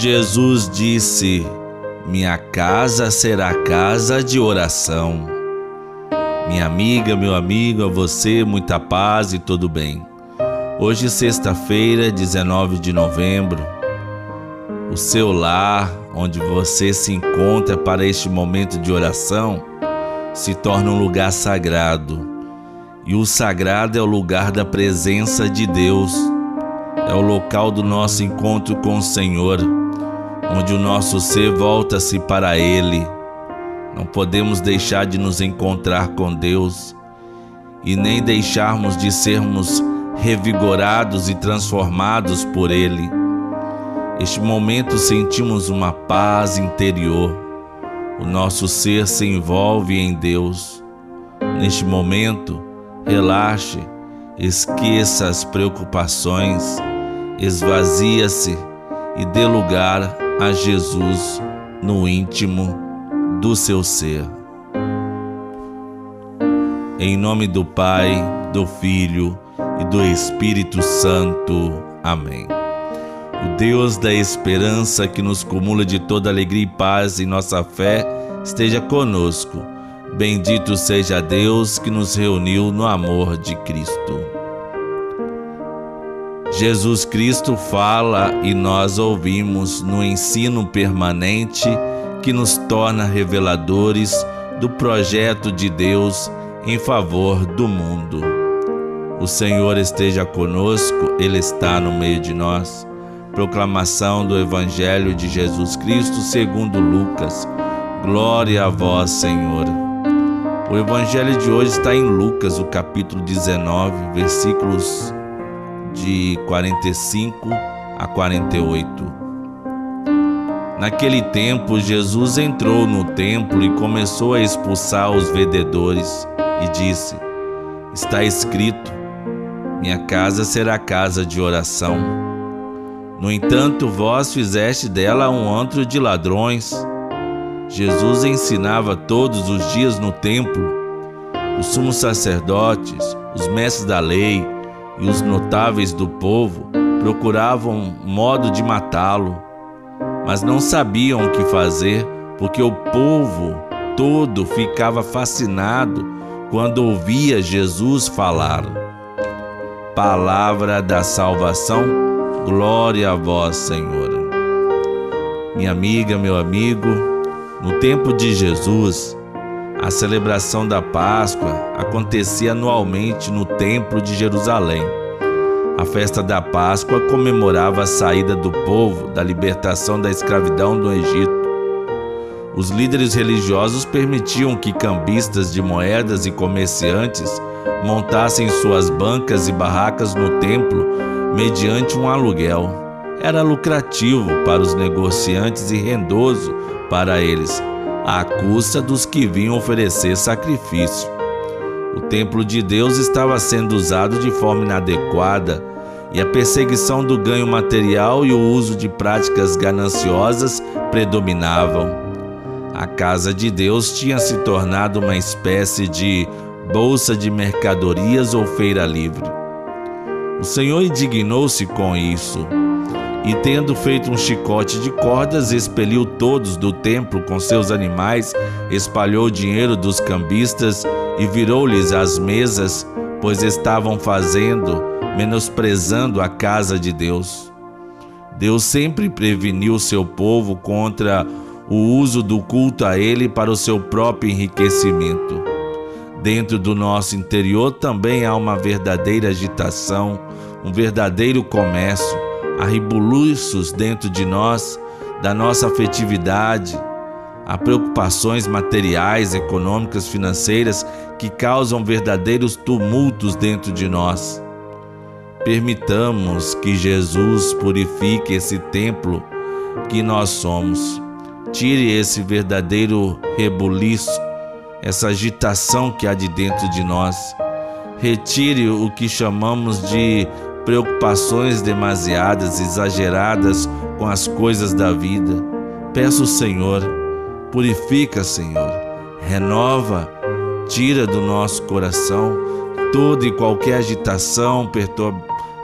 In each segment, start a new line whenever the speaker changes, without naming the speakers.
Jesus disse: Minha casa será casa de oração. Minha amiga, meu amigo, a você, muita paz e tudo bem. Hoje, sexta-feira, 19 de novembro, o seu lar, onde você se encontra para este momento de oração, se torna um lugar sagrado. E o sagrado é o lugar da presença de Deus é o local do nosso encontro com o Senhor, onde o nosso ser volta-se para Ele. Não podemos deixar de nos encontrar com Deus e nem deixarmos de sermos revigorados e transformados por Ele. Este momento sentimos uma paz interior. O nosso ser se envolve em Deus. Neste momento, relaxe, esqueça as preocupações esvazia-se e dê lugar a Jesus no íntimo do seu ser. Em nome do Pai, do Filho e do Espírito Santo. Amém. O Deus da esperança que nos cumula de toda alegria e paz em nossa fé, esteja conosco. Bendito seja Deus que nos reuniu no amor de Cristo. Jesus Cristo fala e nós ouvimos no ensino permanente que nos torna reveladores do projeto de Deus em favor do mundo. O Senhor esteja conosco, Ele está no meio de nós. Proclamação do Evangelho de Jesus Cristo segundo Lucas. Glória a vós, Senhor. O Evangelho de hoje está em Lucas, o capítulo 19, versículos de 45 a 48. Naquele tempo, Jesus entrou no templo e começou a expulsar os vendedores e disse: Está escrito: Minha casa será casa de oração. No entanto, vós fizeste dela um antro de ladrões. Jesus ensinava todos os dias no templo. Os sumos sacerdotes, os mestres da lei, e os notáveis do povo procuravam modo de matá-lo, mas não sabiam o que fazer, porque o povo todo ficava fascinado quando ouvia Jesus falar. Palavra da salvação, glória a vós, Senhor. Minha amiga, meu amigo, no tempo de Jesus, a celebração da Páscoa acontecia anualmente no Templo de Jerusalém. A festa da Páscoa comemorava a saída do povo da libertação da escravidão do Egito. Os líderes religiosos permitiam que cambistas de moedas e comerciantes montassem suas bancas e barracas no templo mediante um aluguel. Era lucrativo para os negociantes e rendoso para eles à custa dos que vinham oferecer sacrifício. O templo de Deus estava sendo usado de forma inadequada e a perseguição do ganho material e o uso de práticas gananciosas predominavam. A casa de Deus tinha se tornado uma espécie de bolsa de mercadorias ou feira livre. O Senhor indignou-se com isso e, tendo feito um chicote de cordas, expeliu todos do templo com seus animais, espalhou o dinheiro dos cambistas e virou-lhes as mesas, pois estavam fazendo, menosprezando a casa de Deus. Deus sempre preveniu seu povo contra o uso do culto a Ele para o seu próprio enriquecimento. Dentro do nosso interior também há uma verdadeira agitação, um verdadeiro comércio há rebuliços dentro de nós, da nossa afetividade, há preocupações materiais, econômicas, financeiras que causam verdadeiros tumultos dentro de nós. Permitamos que Jesus purifique esse templo que nós somos. Tire esse verdadeiro rebuliço, essa agitação que há de dentro de nós. Retire o que chamamos de preocupações demasiadas, exageradas com as coisas da vida. Peço, Senhor, purifica, Senhor, renova, tira do nosso coração toda e qualquer agitação,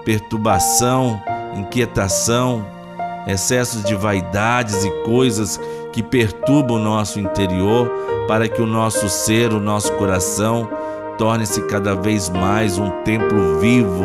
perturbação, inquietação excessos de vaidades e coisas que perturbam o nosso interior, para que o nosso ser, o nosso coração, torne-se cada vez mais um templo vivo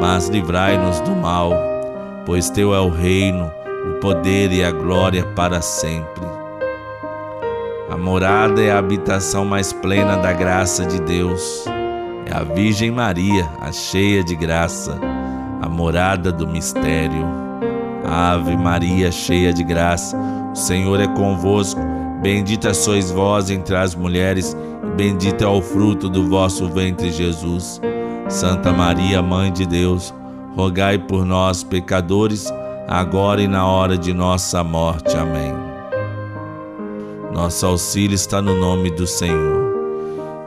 mas livrai-nos do mal, pois teu é o reino, o poder e a glória para sempre. A morada é a habitação mais plena da graça de Deus é a Virgem Maria, a cheia de graça, a morada do mistério. Ave Maria, cheia de graça, o Senhor é convosco. Bendita sois vós entre as mulheres, e bendito é o fruto do vosso ventre, Jesus. Santa Maria, Mãe de Deus, rogai por nós, pecadores, agora e na hora de nossa morte. Amém. Nosso auxílio está no nome do Senhor.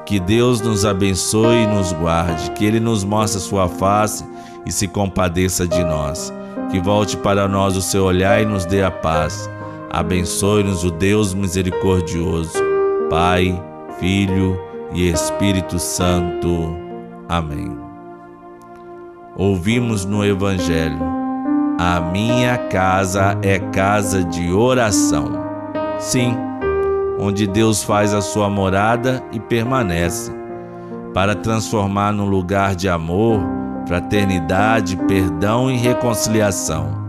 Que Deus nos abençoe e nos guarde, que Ele nos mostre a sua face e se compadeça de nós. Que volte para nós o seu olhar e nos dê a paz. Abençoe-nos o Deus misericordioso, Pai, Filho e Espírito Santo. Amém. Ouvimos no Evangelho: A minha casa é casa de oração. Sim, onde Deus faz a sua morada e permanece, para transformar num lugar de amor, fraternidade, perdão e reconciliação.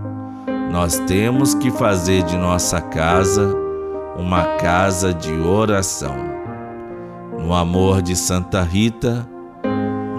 Nós temos que fazer de nossa casa uma casa de oração. No amor de Santa Rita,